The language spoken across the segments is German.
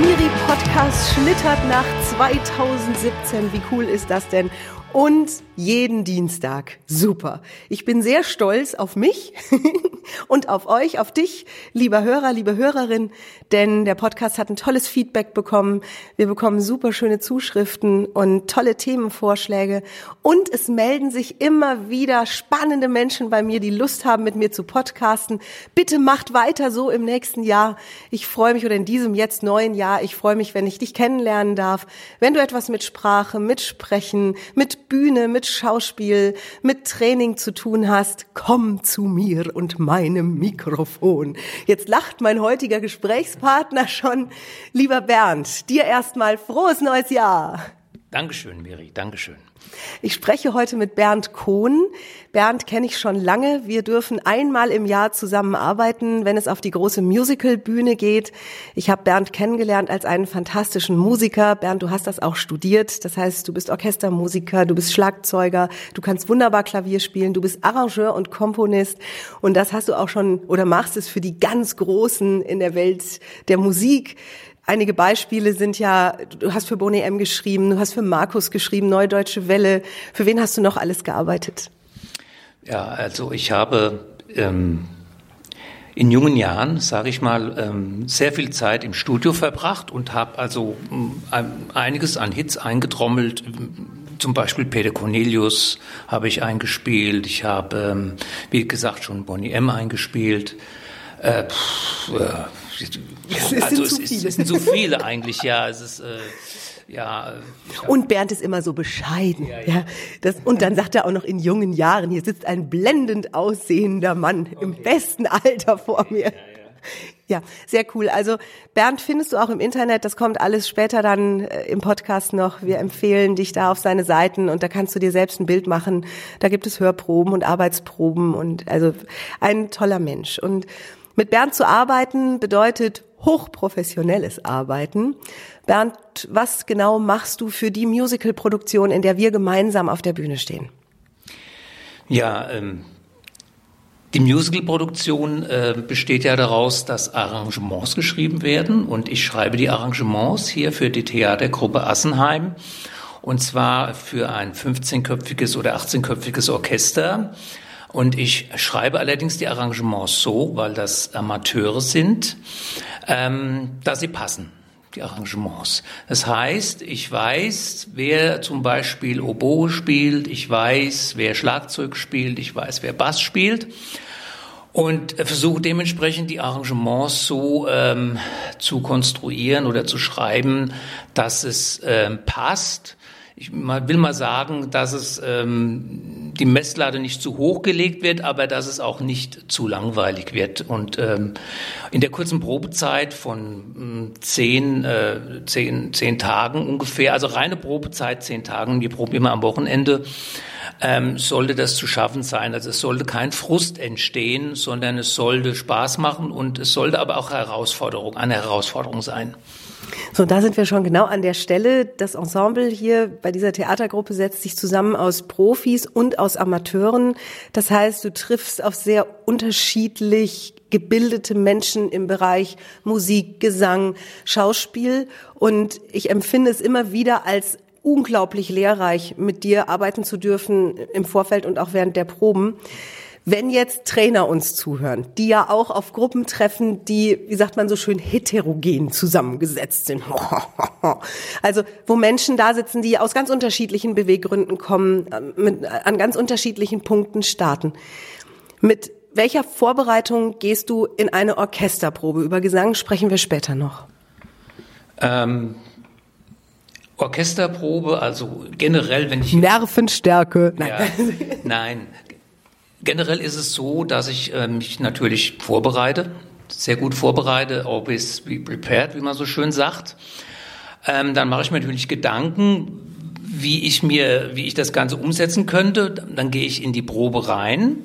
Miri Podcast schlittert nach 2017. Wie cool ist das denn? Und jeden Dienstag. Super. Ich bin sehr stolz auf mich und auf euch, auf dich, lieber Hörer, liebe Hörerin, denn der Podcast hat ein tolles Feedback bekommen. Wir bekommen super schöne Zuschriften und tolle Themenvorschläge und es melden sich immer wieder spannende Menschen bei mir, die Lust haben, mit mir zu podcasten. Bitte macht weiter so im nächsten Jahr. Ich freue mich oder in diesem jetzt neuen Jahr. Ich freue mich, wenn ich dich kennenlernen darf, wenn du etwas mit Sprache, mit Sprechen, mit Bühne, mit Schauspiel, mit Training zu tun hast. Komm zu mir und meinem Mikrofon. Jetzt lacht mein heutiger Gesprächspartner schon. Lieber Bernd, dir erstmal frohes neues Jahr. Dankeschön, Miri, Dankeschön. Ich spreche heute mit Bernd Kohn. Bernd kenne ich schon lange. Wir dürfen einmal im Jahr zusammenarbeiten, wenn es auf die große Musicalbühne geht. Ich habe Bernd kennengelernt als einen fantastischen Musiker. Bernd, du hast das auch studiert. Das heißt, du bist Orchestermusiker, du bist Schlagzeuger, du kannst wunderbar Klavier spielen, du bist Arrangeur und Komponist. Und das hast du auch schon oder machst es für die ganz Großen in der Welt der Musik. Einige Beispiele sind ja, du hast für Boni M geschrieben, du hast für Markus geschrieben, Neudeutsche Welle. Für wen hast du noch alles gearbeitet? Ja, also ich habe ähm, in jungen Jahren, sage ich mal, ähm, sehr viel Zeit im Studio verbracht und habe also ähm, einiges an Hits eingetrommelt. Zum Beispiel Peter Cornelius habe ich eingespielt. Ich habe, ähm, wie gesagt, schon Bonnie M eingespielt. Äh, pff, äh, es also es, ist, es sind zu viele eigentlich, ja. Es ist äh, ja, und Bernd ist immer so bescheiden. Ja, ja. das, und dann sagt er auch noch in jungen Jahren, hier sitzt ein blendend aussehender Mann okay. im besten Alter vor mir. Ja, ja, sehr cool. Also Bernd findest du auch im Internet, das kommt alles später dann äh, im Podcast noch. Wir empfehlen dich da auf seine Seiten und da kannst du dir selbst ein Bild machen. Da gibt es Hörproben und Arbeitsproben und also ein toller Mensch. Und mit Bernd zu arbeiten bedeutet hochprofessionelles Arbeiten. Bernd, was genau machst du für die Musicalproduktion, in der wir gemeinsam auf der Bühne stehen? Ja, ähm, die Musicalproduktion äh, besteht ja daraus, dass Arrangements geschrieben werden und ich schreibe die Arrangements hier für die Theatergruppe Assenheim und zwar für ein 15-köpfiges oder 18-köpfiges Orchester und ich schreibe allerdings die Arrangements so, weil das Amateure sind, ähm, dass sie passen die Arrangements. Das heißt, ich weiß, wer zum Beispiel Oboe spielt, ich weiß, wer Schlagzeug spielt, ich weiß, wer Bass spielt und versuche dementsprechend die Arrangements so ähm, zu konstruieren oder zu schreiben, dass es ähm, passt ich will mal sagen, dass es ähm, die Messlatte nicht zu hoch gelegt wird, aber dass es auch nicht zu langweilig wird. Und ähm, in der kurzen Probezeit von ähm, zehn, äh, zehn, zehn Tagen ungefähr, also reine Probezeit zehn Tagen, wir proben immer am Wochenende, ähm, sollte das zu schaffen sein. Also es sollte kein Frust entstehen, sondern es sollte Spaß machen und es sollte aber auch Herausforderung, eine Herausforderung sein. So, da sind wir schon genau an der Stelle. Das Ensemble hier bei dieser Theatergruppe setzt sich zusammen aus Profis und aus Amateuren. Das heißt, du triffst auf sehr unterschiedlich gebildete Menschen im Bereich Musik, Gesang, Schauspiel. Und ich empfinde es immer wieder als unglaublich lehrreich, mit dir arbeiten zu dürfen im Vorfeld und auch während der Proben. Wenn jetzt Trainer uns zuhören, die ja auch auf Gruppen treffen, die, wie sagt man so schön, heterogen zusammengesetzt sind. Also, wo Menschen da sitzen, die aus ganz unterschiedlichen Beweggründen kommen, äh, mit, an ganz unterschiedlichen Punkten starten. Mit welcher Vorbereitung gehst du in eine Orchesterprobe? Über Gesang sprechen wir später noch. Ähm, Orchesterprobe, also generell, wenn ich Nervenstärke. Nein. Ja, nein, Generell ist es so, dass ich äh, mich natürlich vorbereite, sehr gut vorbereite, always be prepared, wie man so schön sagt. Ähm, dann mache ich mir natürlich Gedanken, wie ich mir, wie ich das Ganze umsetzen könnte. Dann gehe ich in die Probe rein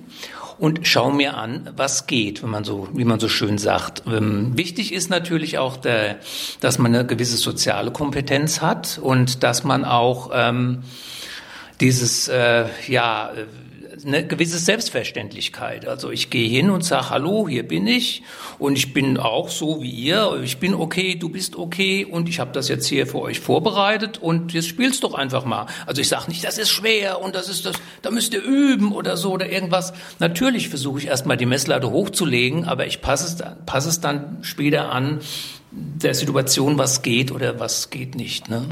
und schaue mir an, was geht, wenn man so, wie man so schön sagt. Ähm, wichtig ist natürlich auch, der, dass man eine gewisse soziale Kompetenz hat und dass man auch ähm, dieses, äh, ja, eine gewisse Selbstverständlichkeit. Also ich gehe hin und sage, hallo, hier bin ich und ich bin auch so wie ihr. Ich bin okay, du bist okay und ich habe das jetzt hier für euch vorbereitet und jetzt spielst doch einfach mal. Also ich sage nicht, das ist schwer und das ist das, da müsst ihr üben oder so oder irgendwas. Natürlich versuche ich erstmal die Messlatte hochzulegen, aber ich passe es, passe es dann später an der Situation, was geht oder was geht nicht. Ne?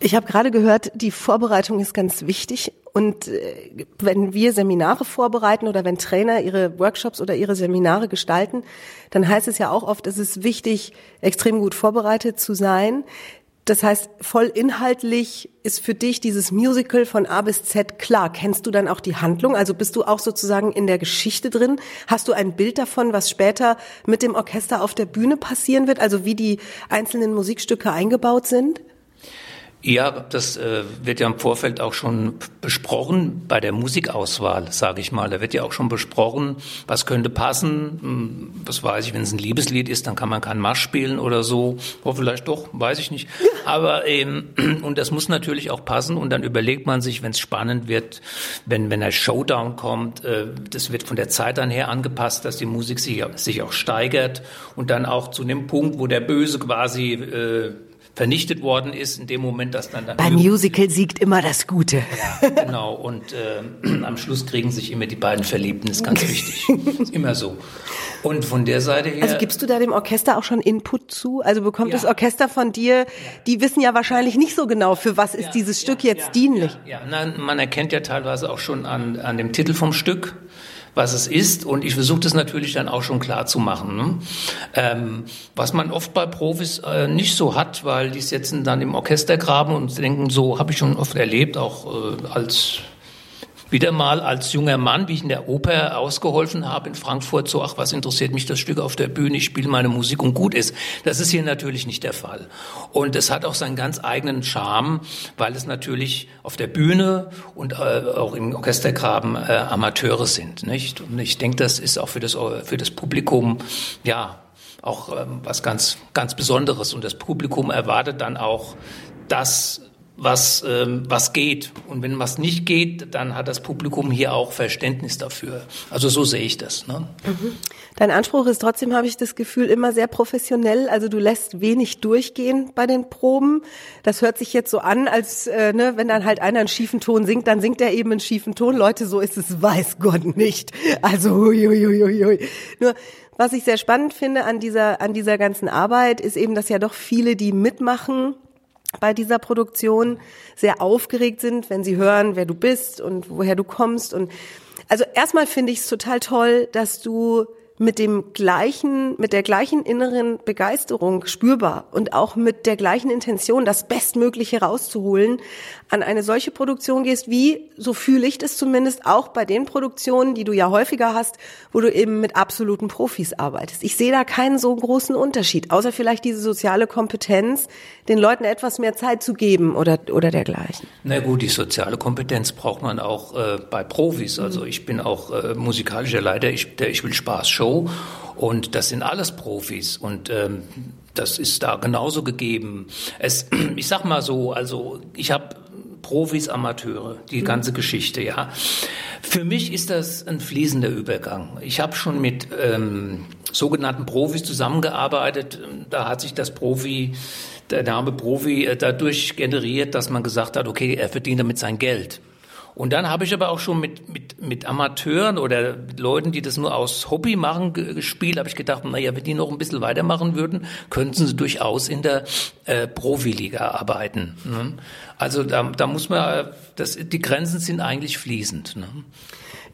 Ich habe gerade gehört, die Vorbereitung ist ganz wichtig. Und äh, wenn wir Seminare vorbereiten oder wenn Trainer ihre Workshops oder ihre Seminare gestalten, dann heißt es ja auch oft, es ist wichtig, extrem gut vorbereitet zu sein. Das heißt, voll inhaltlich ist für dich dieses Musical von A bis Z klar. Kennst du dann auch die Handlung? Also bist du auch sozusagen in der Geschichte drin? Hast du ein Bild davon, was später mit dem Orchester auf der Bühne passieren wird? Also wie die einzelnen Musikstücke eingebaut sind? Ja, das äh, wird ja im Vorfeld auch schon besprochen bei der Musikauswahl, sage ich mal. Da wird ja auch schon besprochen, was könnte passen. Hm, was weiß ich, wenn es ein Liebeslied ist, dann kann man keinen Marsch spielen oder so. Oder vielleicht doch, weiß ich nicht. Aber ähm, und das muss natürlich auch passen. Und dann überlegt man sich, wenn es spannend wird, wenn wenn der Showdown kommt, äh, das wird von der Zeit dann her angepasst, dass die Musik sich, sich auch steigert und dann auch zu dem Punkt, wo der Böse quasi äh, vernichtet worden ist, in dem Moment, dass dann... dann Beim Musical siegt immer das Gute. Ja, genau. Und äh, am Schluss kriegen sich immer die beiden Verliebten, ist ganz wichtig. Ist immer so. Und von der Seite her... Also gibst du da dem Orchester auch schon Input zu? Also bekommt ja. das Orchester von dir, die wissen ja wahrscheinlich nicht so genau, für was ist ja, dieses Stück jetzt dienlich. Ja, Nein, man erkennt ja teilweise auch schon an, an dem Titel vom Stück, was es ist. Und ich versuche das natürlich dann auch schon klar zu machen. Ne? Ähm, was man oft bei Profis äh, nicht so hat, weil die sitzen dann im Orchestergraben und denken, so habe ich schon oft erlebt, auch äh, als wieder mal als junger Mann, wie ich in der Oper ausgeholfen habe in Frankfurt, so, ach, was interessiert mich das Stück auf der Bühne, ich spiele meine Musik und gut ist. Das ist hier natürlich nicht der Fall. Und es hat auch seinen ganz eigenen Charme, weil es natürlich auf der Bühne und äh, auch im Orchestergraben äh, Amateure sind. Nicht? Und ich denke, das ist auch für das, für das Publikum, ja, auch ähm, was ganz, ganz Besonderes. Und das Publikum erwartet dann auch das, was, ähm, was geht. Und wenn was nicht geht, dann hat das Publikum hier auch Verständnis dafür. Also so sehe ich das. Ne? Mhm. Dein Anspruch ist trotzdem, habe ich das Gefühl, immer sehr professionell. Also du lässt wenig durchgehen bei den Proben. Das hört sich jetzt so an, als äh, ne, wenn dann halt einer einen schiefen Ton singt, dann singt er eben einen schiefen Ton. Leute, so ist es, weiß Gott nicht. Also hui, hui, hui, hui. Nur was ich sehr spannend finde an dieser, an dieser ganzen Arbeit, ist eben, dass ja doch viele, die mitmachen, bei dieser Produktion sehr aufgeregt sind, wenn sie hören, wer du bist und woher du kommst. Und also erstmal finde ich es total toll, dass du mit dem gleichen, mit der gleichen inneren Begeisterung spürbar und auch mit der gleichen Intention, das Bestmögliche rauszuholen, an eine solche Produktion gehst, wie, so fühle ich das zumindest, auch bei den Produktionen, die du ja häufiger hast, wo du eben mit absoluten Profis arbeitest. Ich sehe da keinen so großen Unterschied, außer vielleicht diese soziale Kompetenz, den Leuten etwas mehr Zeit zu geben oder, oder dergleichen. Na gut, die soziale Kompetenz braucht man auch äh, bei Profis. Also ich bin auch äh, musikalischer Leiter, ich, der, ich will Spaß Show und das sind alles Profis und ähm, das ist da genauso gegeben. Es, ich sag mal so, also ich habe Profis, Amateure, die mhm. ganze Geschichte, ja. Für mich ist das ein fließender Übergang. Ich habe schon mit ähm, sogenannten Profis zusammengearbeitet. Da hat sich das Profi, der Name Profi, äh, dadurch generiert, dass man gesagt hat, okay, er verdient damit sein Geld. Und dann habe ich aber auch schon mit, mit, mit Amateuren oder mit Leuten, die das nur aus Hobby machen, gespielt, habe ich gedacht, naja, wenn die noch ein bisschen weitermachen würden, könnten sie durchaus in der äh, Profiliga arbeiten. Ne? Also da, da muss man, das, die Grenzen sind eigentlich fließend. Ne?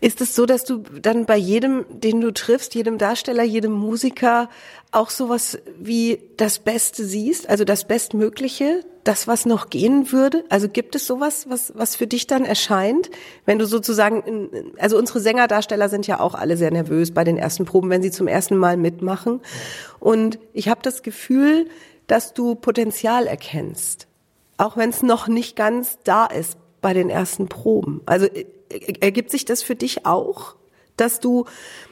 Ist es so, dass du dann bei jedem, den du triffst, jedem Darsteller, jedem Musiker auch sowas wie das Beste siehst, also das Bestmögliche, das, was noch gehen würde? Also gibt es sowas, was, was für dich dann erscheint, wenn du sozusagen, also unsere Sängerdarsteller sind ja auch alle sehr nervös bei den ersten Proben, wenn sie zum ersten Mal mitmachen. Und ich habe das Gefühl, dass du Potenzial erkennst, auch wenn es noch nicht ganz da ist bei den ersten Proben. Also ergibt sich das für dich auch, dass du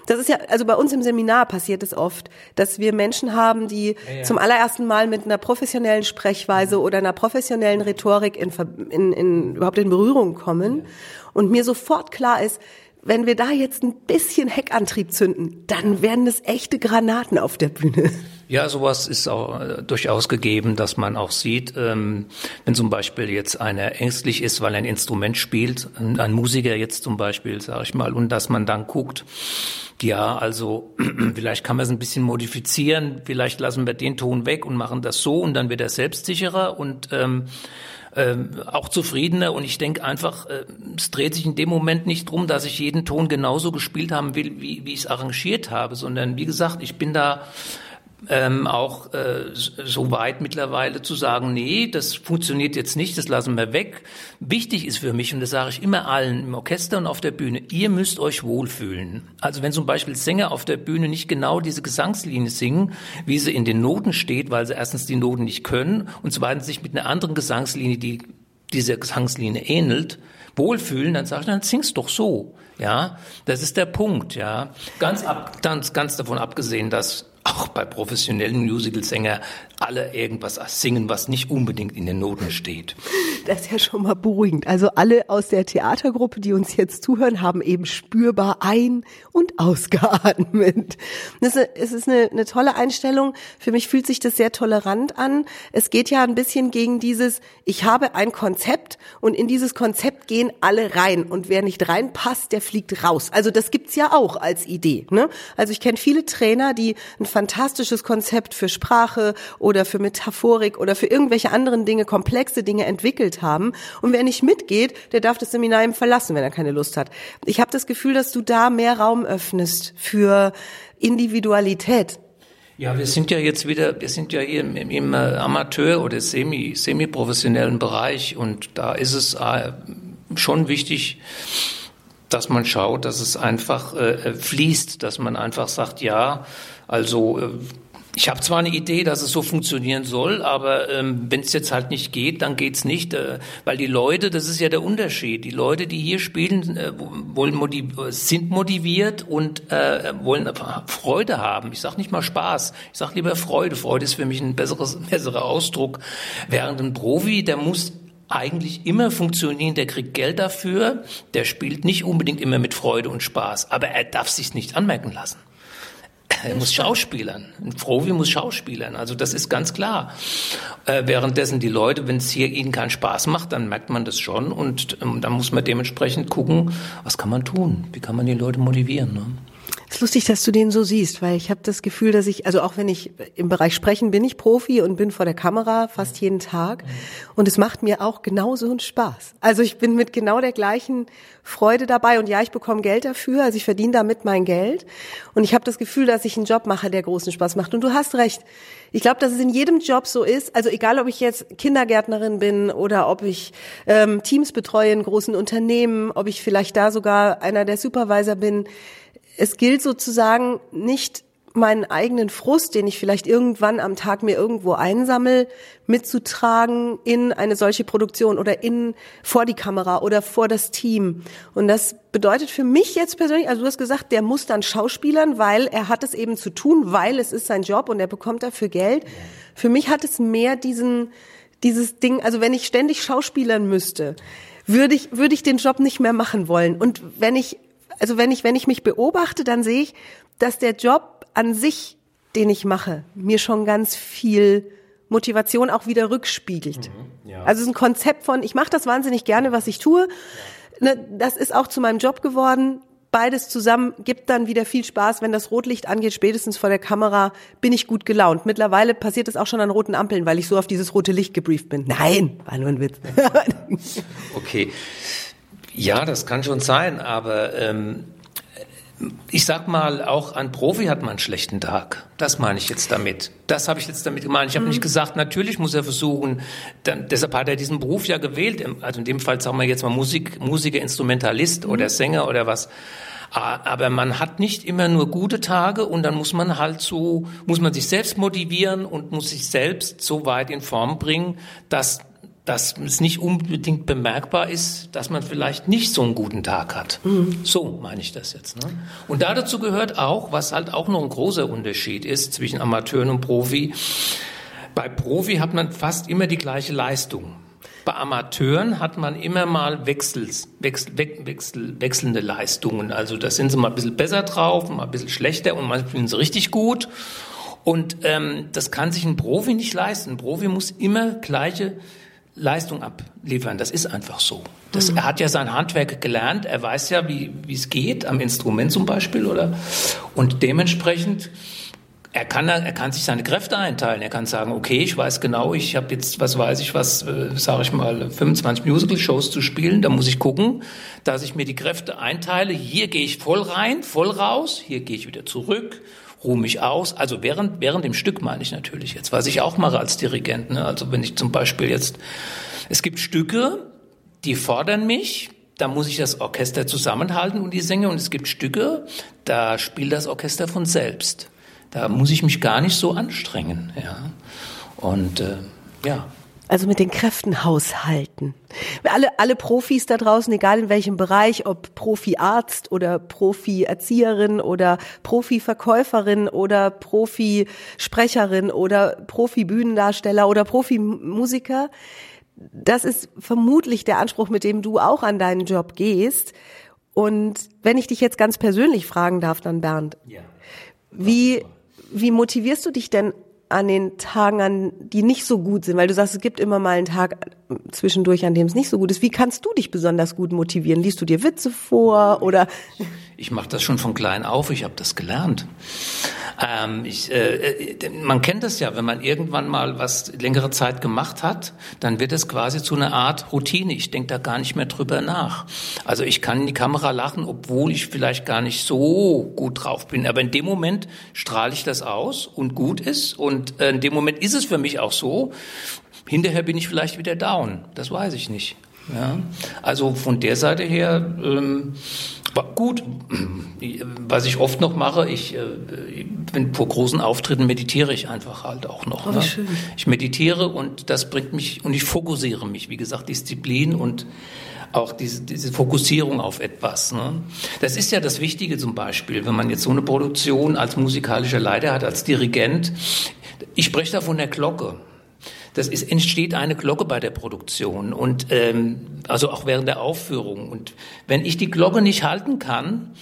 das ist ja, also bei uns im Seminar passiert es oft, dass wir Menschen haben, die ja, ja. zum allerersten Mal mit einer professionellen Sprechweise oder einer professionellen Rhetorik in, in, in überhaupt in Berührung kommen und mir sofort klar ist, wenn wir da jetzt ein bisschen Heckantrieb zünden, dann werden es echte Granaten auf der Bühne. Ja, sowas ist auch äh, durchaus gegeben, dass man auch sieht, ähm, wenn zum Beispiel jetzt einer ängstlich ist, weil ein Instrument spielt, ein Musiker jetzt zum Beispiel, sage ich mal, und dass man dann guckt, ja, also vielleicht kann man es ein bisschen modifizieren, vielleicht lassen wir den Ton weg und machen das so und dann wird er selbstsicherer und ähm, ähm, auch zufriedener. Und ich denke einfach, äh, es dreht sich in dem Moment nicht drum, dass ich jeden Ton genauso gespielt haben will, wie, wie ich es arrangiert habe, sondern wie gesagt, ich bin da ähm, auch äh, so weit mittlerweile zu sagen, nee, das funktioniert jetzt nicht, das lassen wir weg. Wichtig ist für mich, und das sage ich immer allen im Orchester und auf der Bühne, ihr müsst euch wohlfühlen. Also wenn zum Beispiel Sänger auf der Bühne nicht genau diese Gesangslinie singen, wie sie in den Noten steht, weil sie erstens die Noten nicht können und zweitens sich mit einer anderen Gesangslinie, die dieser Gesangslinie ähnelt, wohlfühlen, dann sage ich, dann sing's doch so. Ja, das ist der Punkt, ja. Ganz ab, ganz, ganz davon abgesehen, dass auch bei professionellen Musicalsänger alle irgendwas singen, was nicht unbedingt in den Noten steht. Das ist ja schon mal beruhigend. Also alle aus der Theatergruppe, die uns jetzt zuhören, haben eben spürbar ein- und ausgeatmet. Es ist eine, eine tolle Einstellung. Für mich fühlt sich das sehr tolerant an. Es geht ja ein bisschen gegen dieses, ich habe ein Konzept und in dieses Konzept gehen alle rein und wer nicht reinpasst, der fliegt raus. Also das gibt's ja auch als Idee. Ne? Also ich kenne viele Trainer, die ein fantastisches Konzept für Sprache oder für Metaphorik oder für irgendwelche anderen Dinge, komplexe Dinge entwickelt haben. Und wer nicht mitgeht, der darf das Seminar eben verlassen, wenn er keine Lust hat. Ich habe das Gefühl, dass du da mehr Raum öffnest für Individualität. Ja, wir sind ja jetzt wieder, wir sind ja hier im, im äh, Amateur- oder semi, semi-professionellen Bereich und da ist es äh, schon wichtig, dass man schaut, dass es einfach äh, fließt, dass man einfach sagt, ja, also äh, ich habe zwar eine Idee, dass es so funktionieren soll, aber ähm, wenn es jetzt halt nicht geht, dann geht's nicht, äh, weil die Leute, das ist ja der Unterschied. Die Leute, die hier spielen, äh, wollen motiv sind motiviert und äh, wollen Freude haben. Ich sage nicht mal Spaß, ich sage lieber Freude. Freude ist für mich ein besseres, besserer Ausdruck. Während ein Profi, der muss eigentlich immer funktionieren, der kriegt Geld dafür, der spielt nicht unbedingt immer mit Freude und Spaß, aber er darf sich nicht anmerken lassen. Er muss schauspielern. Ein Profi muss schauspielern. Also das ist ganz klar. Äh, währenddessen die Leute, wenn es hier ihnen keinen Spaß macht, dann merkt man das schon und ähm, dann muss man dementsprechend gucken, was kann man tun? Wie kann man die Leute motivieren? Ne? Es ist lustig, dass du den so siehst, weil ich habe das Gefühl, dass ich, also auch wenn ich im Bereich Sprechen bin ich Profi und bin vor der Kamera fast jeden Tag. Und es macht mir auch genauso einen Spaß. Also ich bin mit genau der gleichen Freude dabei. Und ja, ich bekomme Geld dafür, also ich verdiene damit mein Geld. Und ich habe das Gefühl, dass ich einen Job mache, der großen Spaß macht. Und du hast recht. Ich glaube, dass es in jedem Job so ist, also egal, ob ich jetzt Kindergärtnerin bin oder ob ich ähm, Teams betreue in großen Unternehmen, ob ich vielleicht da sogar einer der Supervisor bin, es gilt sozusagen nicht meinen eigenen Frust, den ich vielleicht irgendwann am Tag mir irgendwo einsammel, mitzutragen in eine solche Produktion oder in vor die Kamera oder vor das Team. Und das bedeutet für mich jetzt persönlich, also du hast gesagt, der muss dann Schauspielern, weil er hat es eben zu tun, weil es ist sein Job und er bekommt dafür Geld. Für mich hat es mehr diesen dieses Ding, also wenn ich ständig Schauspielern müsste, würde ich würde ich den Job nicht mehr machen wollen. Und wenn ich also wenn ich, wenn ich mich beobachte, dann sehe ich, dass der Job an sich, den ich mache, mir schon ganz viel Motivation auch wieder rückspiegelt. Mhm, ja. Also es ist ein Konzept von, ich mache das wahnsinnig gerne, was ich tue. Ja. Ne, das ist auch zu meinem Job geworden. Beides zusammen gibt dann wieder viel Spaß, wenn das Rotlicht angeht, spätestens vor der Kamera bin ich gut gelaunt. Mittlerweile passiert es auch schon an roten Ampeln, weil ich so auf dieses rote Licht gebrieft bin. Nein, war nur ein Witz. okay. Ja, das kann schon sein, aber ähm, ich sag mal, auch ein Profi hat mal einen schlechten Tag. Das meine ich jetzt damit. Das habe ich jetzt damit gemeint. Ich habe mhm. nicht gesagt, natürlich muss er versuchen, dann, deshalb hat er diesen Beruf ja gewählt. Also in dem Fall sagen wir jetzt mal Musik, Musiker, Instrumentalist mhm. oder Sänger oder was. Aber man hat nicht immer nur gute Tage und dann muss man halt so, muss man sich selbst motivieren und muss sich selbst so weit in Form bringen, dass dass es nicht unbedingt bemerkbar ist, dass man vielleicht nicht so einen guten Tag hat. Mhm. So meine ich das jetzt. Ne? Und dazu gehört auch, was halt auch noch ein großer Unterschied ist zwischen Amateuren und Profi. Bei Profi hat man fast immer die gleiche Leistung. Bei Amateuren hat man immer mal Wechsels, wechsel, wechsel, wechselnde Leistungen. Also da sind sie mal ein bisschen besser drauf, mal ein bisschen schlechter und manchmal sind sie richtig gut. Und ähm, das kann sich ein Profi nicht leisten. Ein Profi muss immer gleiche Leistung abliefern. Das ist einfach so. Das, mhm. Er hat ja sein Handwerk gelernt. Er weiß ja, wie wie es geht am Instrument zum Beispiel, oder? Und dementsprechend er kann, er kann sich seine Kräfte einteilen. Er kann sagen, okay, ich weiß genau, ich habe jetzt, was weiß ich, was, äh, sage ich mal, 25 Musical-Shows zu spielen. Da muss ich gucken, dass ich mir die Kräfte einteile. Hier gehe ich voll rein, voll raus. Hier gehe ich wieder zurück ruhe mich aus. Also während, während dem Stück meine ich natürlich jetzt, was ich auch mache als Dirigent. Ne? Also wenn ich zum Beispiel jetzt, es gibt Stücke, die fordern mich, da muss ich das Orchester zusammenhalten und die Sänger. Und es gibt Stücke, da spielt das Orchester von selbst. Da muss ich mich gar nicht so anstrengen. Ja. Und äh, ja. Also mit den Kräften haushalten. Alle, alle Profis da draußen, egal in welchem Bereich, ob Profi-Arzt oder Profi-Erzieherin oder Profi-Verkäuferin oder Profi-Sprecherin oder Profi-Bühnendarsteller oder Profi-Musiker, das ist vermutlich der Anspruch, mit dem du auch an deinen Job gehst. Und wenn ich dich jetzt ganz persönlich fragen darf, dann Bernd, ja. wie, wie motivierst du dich denn an den Tagen, an die nicht so gut sind, weil du sagst, es gibt immer mal einen Tag zwischendurch, an dem es nicht so gut ist. Wie kannst du dich besonders gut motivieren? Liest du dir Witze vor oder? Ich mache das schon von klein auf. Ich habe das gelernt. Ähm, ich, äh, äh, man kennt das ja, wenn man irgendwann mal was längere Zeit gemacht hat, dann wird es quasi zu einer Art Routine. Ich denke da gar nicht mehr drüber nach. Also ich kann in die Kamera lachen, obwohl ich vielleicht gar nicht so gut drauf bin. Aber in dem Moment strahle ich das aus und gut ist. Und äh, in dem Moment ist es für mich auch so. Hinterher bin ich vielleicht wieder down. Das weiß ich nicht. Ja, also von der Seite her ähm, gut. Was ich oft noch mache, ich, äh, wenn vor großen Auftritten meditiere ich einfach halt auch noch. Oh, ne? schön. Ich meditiere und das bringt mich und ich fokussiere mich. Wie gesagt, Disziplin und auch diese, diese Fokussierung auf etwas. Ne? Das ist ja das Wichtige zum Beispiel, wenn man jetzt so eine Produktion als musikalischer Leiter hat, als Dirigent. Ich spreche da von der Glocke das ist, entsteht eine Glocke bei der Produktion und ähm, also auch während der Aufführung. Und wenn ich die Glocke nicht halten kann,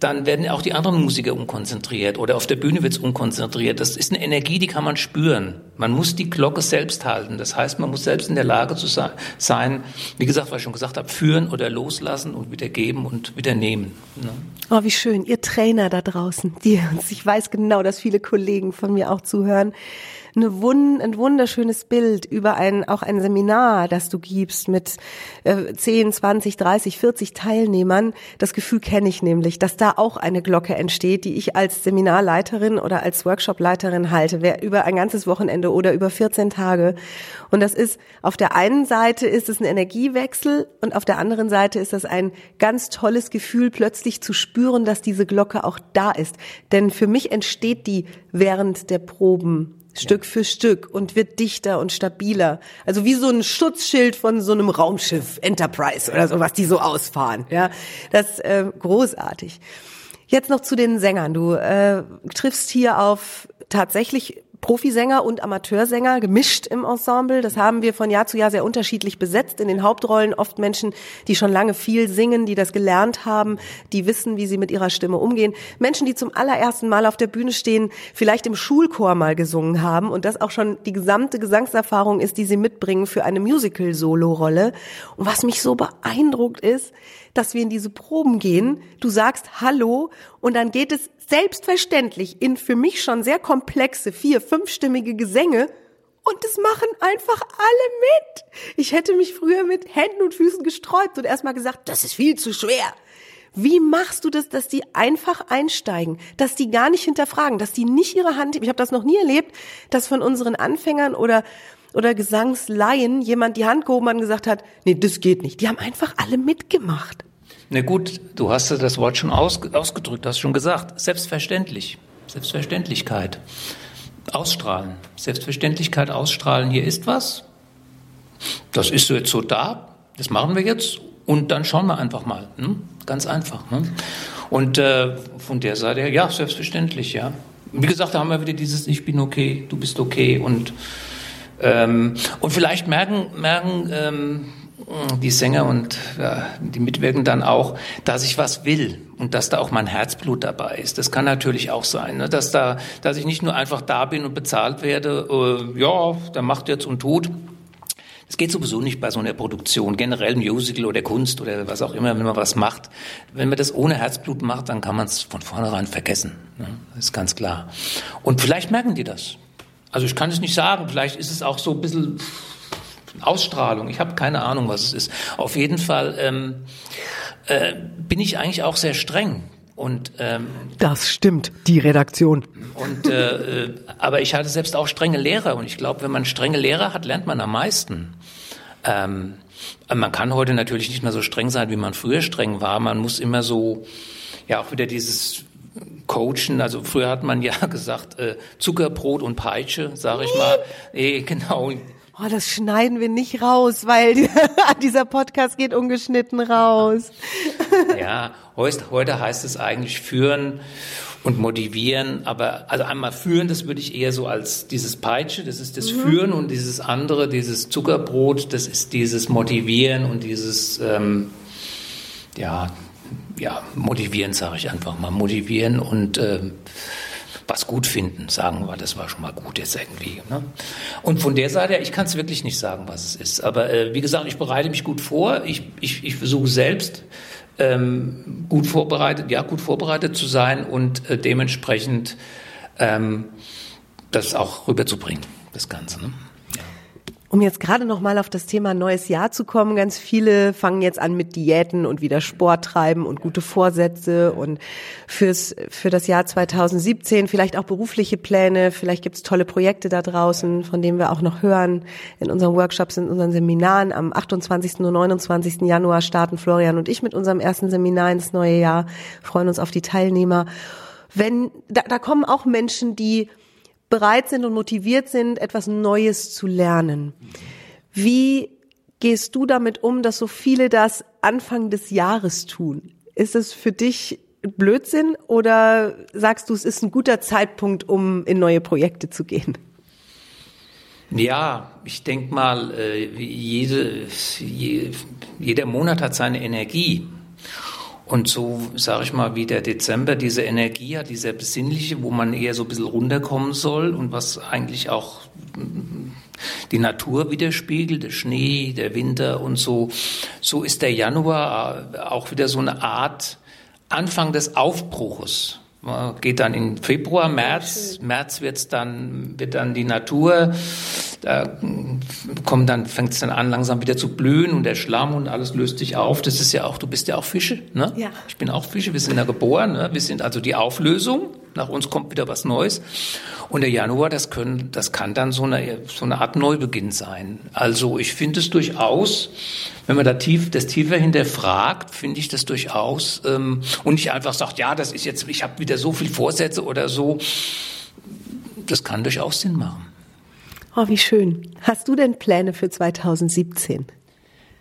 dann werden auch die anderen Musiker unkonzentriert oder auf der Bühne wird es unkonzentriert. Das ist eine Energie, die kann man spüren. Man muss die Glocke selbst halten. Das heißt, man muss selbst in der Lage zu sein, wie gesagt, was ich schon gesagt habe, führen oder loslassen und wieder geben und wieder nehmen. Ne? Oh, wie schön. Ihr Trainer da draußen, die uns, ich weiß genau, dass viele Kollegen von mir auch zuhören eine wund, ein wunderschönes Bild über ein, auch ein Seminar, das du gibst mit äh, 10, 20, 30, 40 Teilnehmern. Das Gefühl kenne ich nämlich, dass da auch eine Glocke entsteht, die ich als Seminarleiterin oder als Workshopleiterin halte, wer über ein ganzes Wochenende oder über 14 Tage. Und das ist, auf der einen Seite ist es ein Energiewechsel und auf der anderen Seite ist das ein ganz tolles Gefühl, plötzlich zu spüren, dass diese Glocke auch da ist. Denn für mich entsteht die während der Proben Stück für Stück und wird dichter und stabiler. Also wie so ein Schutzschild von so einem Raumschiff Enterprise oder so, was die so ausfahren. Ja, das äh, großartig. Jetzt noch zu den Sängern. Du äh, triffst hier auf tatsächlich Profisänger und Amateursänger gemischt im Ensemble. Das haben wir von Jahr zu Jahr sehr unterschiedlich besetzt. In den Hauptrollen oft Menschen, die schon lange viel singen, die das gelernt haben, die wissen, wie sie mit ihrer Stimme umgehen. Menschen, die zum allerersten Mal auf der Bühne stehen, vielleicht im Schulchor mal gesungen haben und das auch schon die gesamte Gesangserfahrung ist, die sie mitbringen für eine Musical-Solo-Rolle. Und was mich so beeindruckt ist, dass wir in diese Proben gehen. Du sagst Hallo und dann geht es selbstverständlich in für mich schon sehr komplexe vier, fünfstimmige Gesänge und es machen einfach alle mit. Ich hätte mich früher mit Händen und Füßen gesträubt und erstmal gesagt, das ist viel zu schwer. Wie machst du das, dass die einfach einsteigen, dass die gar nicht hinterfragen, dass die nicht ihre Hand, ich habe das noch nie erlebt, dass von unseren Anfängern oder oder Gesangsleien jemand die Hand gehoben hat und gesagt hat, nee, das geht nicht. Die haben einfach alle mitgemacht. Na gut, du hast das Wort schon aus, ausgedrückt, hast schon gesagt. Selbstverständlich. Selbstverständlichkeit. Ausstrahlen. Selbstverständlichkeit ausstrahlen. Hier ist was. das ist so jetzt so da, das machen wir jetzt und dann schauen wir einfach mal. Ne? Ganz einfach. Ne? Und äh, von der Seite her, ja, selbstverständlich, ja. Wie gesagt, da haben wir wieder dieses Ich bin okay, du bist okay und ähm, und vielleicht merken merken ähm, die Sänger und ja, die mitwirken dann auch, dass ich was will und dass da auch mein Herzblut dabei ist. Das kann natürlich auch sein, ne? dass da, dass ich nicht nur einfach da bin und bezahlt werde. Äh, ja, der macht jetzt und tut. Es geht sowieso nicht bei so einer Produktion, generell Musical oder Kunst oder was auch immer, wenn man was macht. Wenn man das ohne Herzblut macht, dann kann man es von vornherein vergessen. Ne? Das ist ganz klar. Und vielleicht merken die das. Also ich kann es nicht sagen, vielleicht ist es auch so ein bisschen Ausstrahlung. Ich habe keine Ahnung, was es ist. Auf jeden Fall ähm, äh, bin ich eigentlich auch sehr streng. Und, ähm, das stimmt, die Redaktion. Und, äh, äh, aber ich hatte selbst auch strenge Lehrer und ich glaube, wenn man strenge Lehrer hat, lernt man am meisten. Ähm, man kann heute natürlich nicht mehr so streng sein, wie man früher streng war. Man muss immer so, ja auch wieder dieses Coachen. Also früher hat man ja gesagt äh, Zuckerbrot und Peitsche, sage ich mal. Eh, genau. Oh, das schneiden wir nicht raus, weil dieser Podcast geht ungeschnitten raus. Ja, heute heißt es eigentlich führen und motivieren, aber also einmal führen, das würde ich eher so als dieses Peitsche, das ist das mhm. Führen und dieses andere, dieses Zuckerbrot, das ist dieses Motivieren und dieses ähm, ja ja motivieren, sage ich einfach mal motivieren und ähm, was gut finden, sagen wir, das war schon mal gut jetzt irgendwie. Ne? Und von der Seite, ich kann es wirklich nicht sagen, was es ist. Aber äh, wie gesagt, ich bereite mich gut vor. Ich, ich, ich versuche selbst ähm, gut vorbereitet, ja, gut vorbereitet zu sein und äh, dementsprechend ähm, das auch rüberzubringen, das Ganze. Ne? Um jetzt gerade noch mal auf das Thema neues Jahr zu kommen, ganz viele fangen jetzt an mit Diäten und wieder Sport treiben und gute Vorsätze und fürs für das Jahr 2017 vielleicht auch berufliche Pläne, vielleicht gibt's tolle Projekte da draußen, von denen wir auch noch hören in unseren Workshops, in unseren Seminaren. Am 28. und 29. Januar starten Florian und ich mit unserem ersten Seminar ins neue Jahr, freuen uns auf die Teilnehmer. Wenn da, da kommen auch Menschen, die bereit sind und motiviert sind, etwas Neues zu lernen. Wie gehst du damit um, dass so viele das Anfang des Jahres tun? Ist es für dich Blödsinn oder sagst du, es ist ein guter Zeitpunkt, um in neue Projekte zu gehen? Ja, ich denke mal, äh, jede, jeder Monat hat seine Energie. Und so, sage ich mal, wie der Dezember diese Energie hat, dieser besinnliche, wo man eher so ein bisschen runterkommen soll und was eigentlich auch die Natur widerspiegelt, der Schnee, der Winter und so. So ist der Januar auch wieder so eine Art Anfang des Aufbruches. Geht dann in Februar, März, März wird's dann, wird dann die Natur, da kommt dann, fängt es dann an, langsam wieder zu blühen und der Schlamm und alles löst sich auf. Das ist ja auch, du bist ja auch Fische, ne? Ja. Ich bin auch Fische, wir sind ja geboren, ne? Wir sind also die Auflösung, nach uns kommt wieder was Neues. Und der Januar, das können, das kann dann so eine, so eine Art Neubeginn sein. Also ich finde es durchaus, wenn man da tief, das tiefer hinterfragt, finde ich das durchaus, ähm, und nicht einfach sagt, ja, das ist jetzt, ich habe wieder so viel Vorsätze oder so. Das kann durchaus Sinn machen. Oh, wie schön. Hast du denn Pläne für 2017?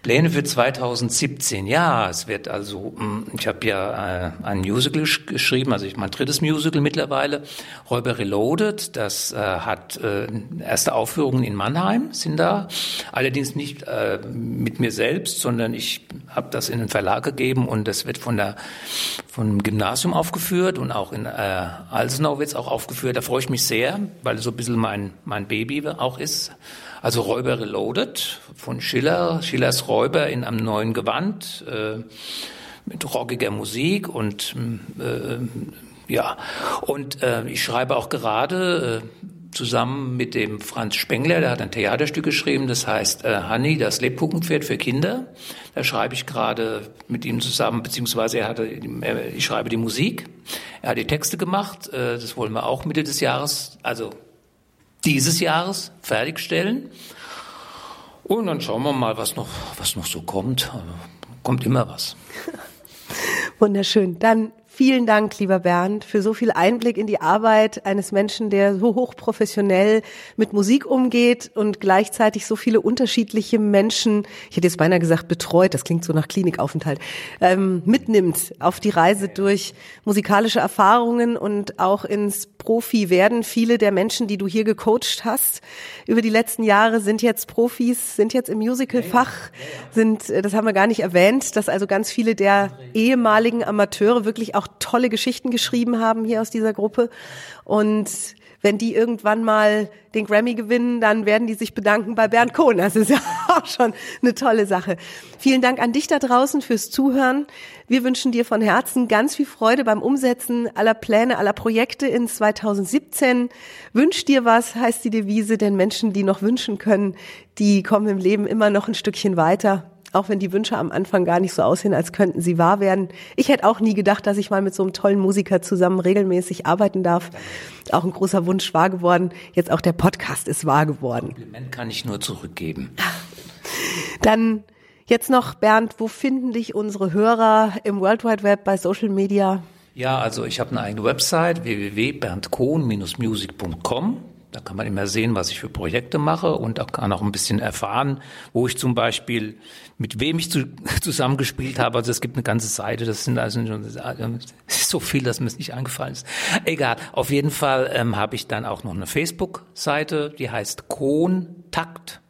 Pläne für 2017. Ja, es wird also, hm, ich habe ja äh, ein Musical geschrieben, also mein drittes Musical mittlerweile, Räuber Reloaded. Das äh, hat äh, erste Aufführungen in Mannheim sind da. Allerdings nicht äh, mit mir selbst, sondern ich habe das in den Verlag gegeben und das wird von der vom Gymnasium aufgeführt und auch in äh, Alsenau wird es auch aufgeführt. Da freue ich mich sehr, weil es so ein bisschen mein mein Baby auch ist. Also Räuber Reloaded von Schiller, Schillers Räuber in einem neuen Gewand äh, mit rockiger Musik und äh, ja und äh, ich schreibe auch gerade äh, zusammen mit dem Franz Spengler, der hat ein Theaterstück geschrieben, das heißt äh, Hanni, das Lebkuchenpferd für Kinder. Da schreibe ich gerade mit ihm zusammen, beziehungsweise er hatte, ich schreibe die Musik, er hat die Texte gemacht, äh, das wollen wir auch Mitte des Jahres, also dieses Jahres fertigstellen. Und dann schauen wir mal, was noch, was noch so kommt. Kommt immer was. Wunderschön. Dann Vielen Dank, lieber Bernd, für so viel Einblick in die Arbeit eines Menschen, der so hochprofessionell mit Musik umgeht und gleichzeitig so viele unterschiedliche Menschen, ich hätte jetzt beinahe gesagt betreut, das klingt so nach Klinikaufenthalt, ähm, mitnimmt auf die Reise durch musikalische Erfahrungen und auch ins Profi werden. Viele der Menschen, die du hier gecoacht hast über die letzten Jahre, sind jetzt Profis, sind jetzt im Musicalfach, sind, äh, das haben wir gar nicht erwähnt, dass also ganz viele der ehemaligen Amateure wirklich auch tolle Geschichten geschrieben haben hier aus dieser Gruppe. Und wenn die irgendwann mal den Grammy gewinnen, dann werden die sich bedanken bei Bernd Kohn. Das ist ja auch schon eine tolle Sache. Vielen Dank an dich da draußen fürs Zuhören. Wir wünschen dir von Herzen ganz viel Freude beim Umsetzen aller Pläne, aller Projekte in 2017. Wünsch dir was, heißt die Devise, denn Menschen, die noch wünschen können, die kommen im Leben immer noch ein Stückchen weiter auch wenn die Wünsche am Anfang gar nicht so aussehen, als könnten sie wahr werden. Ich hätte auch nie gedacht, dass ich mal mit so einem tollen Musiker zusammen regelmäßig arbeiten darf. Auch ein großer Wunsch wahr geworden. Jetzt auch der Podcast ist wahr geworden. Kompliment kann ich nur zurückgeben. Dann jetzt noch, Bernd, wo finden dich unsere Hörer im World Wide Web bei Social Media? Ja, also ich habe eine eigene Website www.berndkohn-music.com. Da kann man immer sehen, was ich für Projekte mache und kann auch ein bisschen erfahren, wo ich zum Beispiel, mit wem ich zu, zusammengespielt habe. Also es gibt eine ganze Seite, das sind also so viel, dass mir es nicht eingefallen ist. Egal, auf jeden Fall ähm, habe ich dann auch noch eine Facebook-Seite, die heißt Kontakt.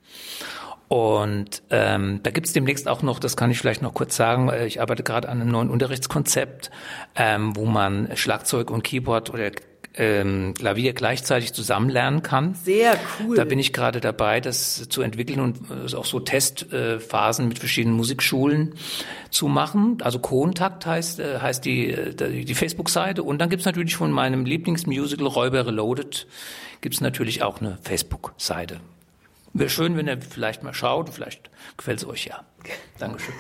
Und ähm, da gibt's demnächst auch noch, das kann ich vielleicht noch kurz sagen, äh, ich arbeite gerade an einem neuen Unterrichtskonzept, ähm, wo man Schlagzeug und Keyboard oder ähm, Klavier gleichzeitig zusammen lernen kann. Sehr cool. Da bin ich gerade dabei, das zu entwickeln und äh, auch so Testphasen mit verschiedenen Musikschulen zu machen. Also Kontakt heißt, äh, heißt die, äh, die Facebook-Seite. Und dann gibt's natürlich von meinem Lieblingsmusical Räuber Reloaded gibt's natürlich auch eine Facebook-Seite. Wäre schön, wenn ihr vielleicht mal schaut, vielleicht gefällt es euch ja. Dankeschön.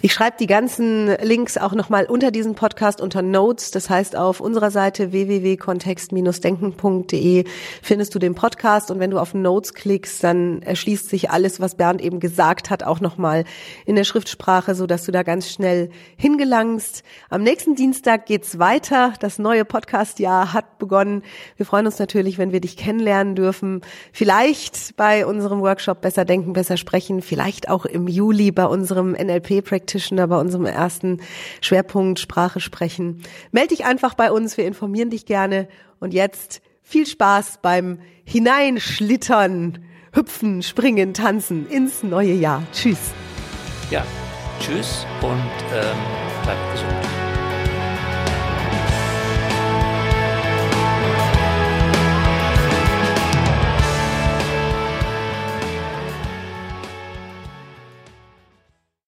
Ich schreibe die ganzen Links auch nochmal unter diesem Podcast unter Notes. Das heißt, auf unserer Seite www.kontext-denken.de findest du den Podcast und wenn du auf Notes klickst, dann erschließt sich alles, was Bernd eben gesagt hat, auch nochmal in der Schriftsprache, so dass du da ganz schnell hingelangst. Am nächsten Dienstag geht's weiter. Das neue Podcastjahr hat begonnen. Wir freuen uns natürlich, wenn wir dich kennenlernen dürfen. Vielleicht bei unserem Workshop Besser Denken, Besser Sprechen, vielleicht auch im Juli bei unserem NLP-Practitioner, bei unserem ersten Schwerpunkt Sprache sprechen. Meld dich einfach bei uns, wir informieren dich gerne. Und jetzt viel Spaß beim Hineinschlittern, Hüpfen, Springen, Tanzen ins neue Jahr. Tschüss. Ja, tschüss und ähm, bleibt gesund.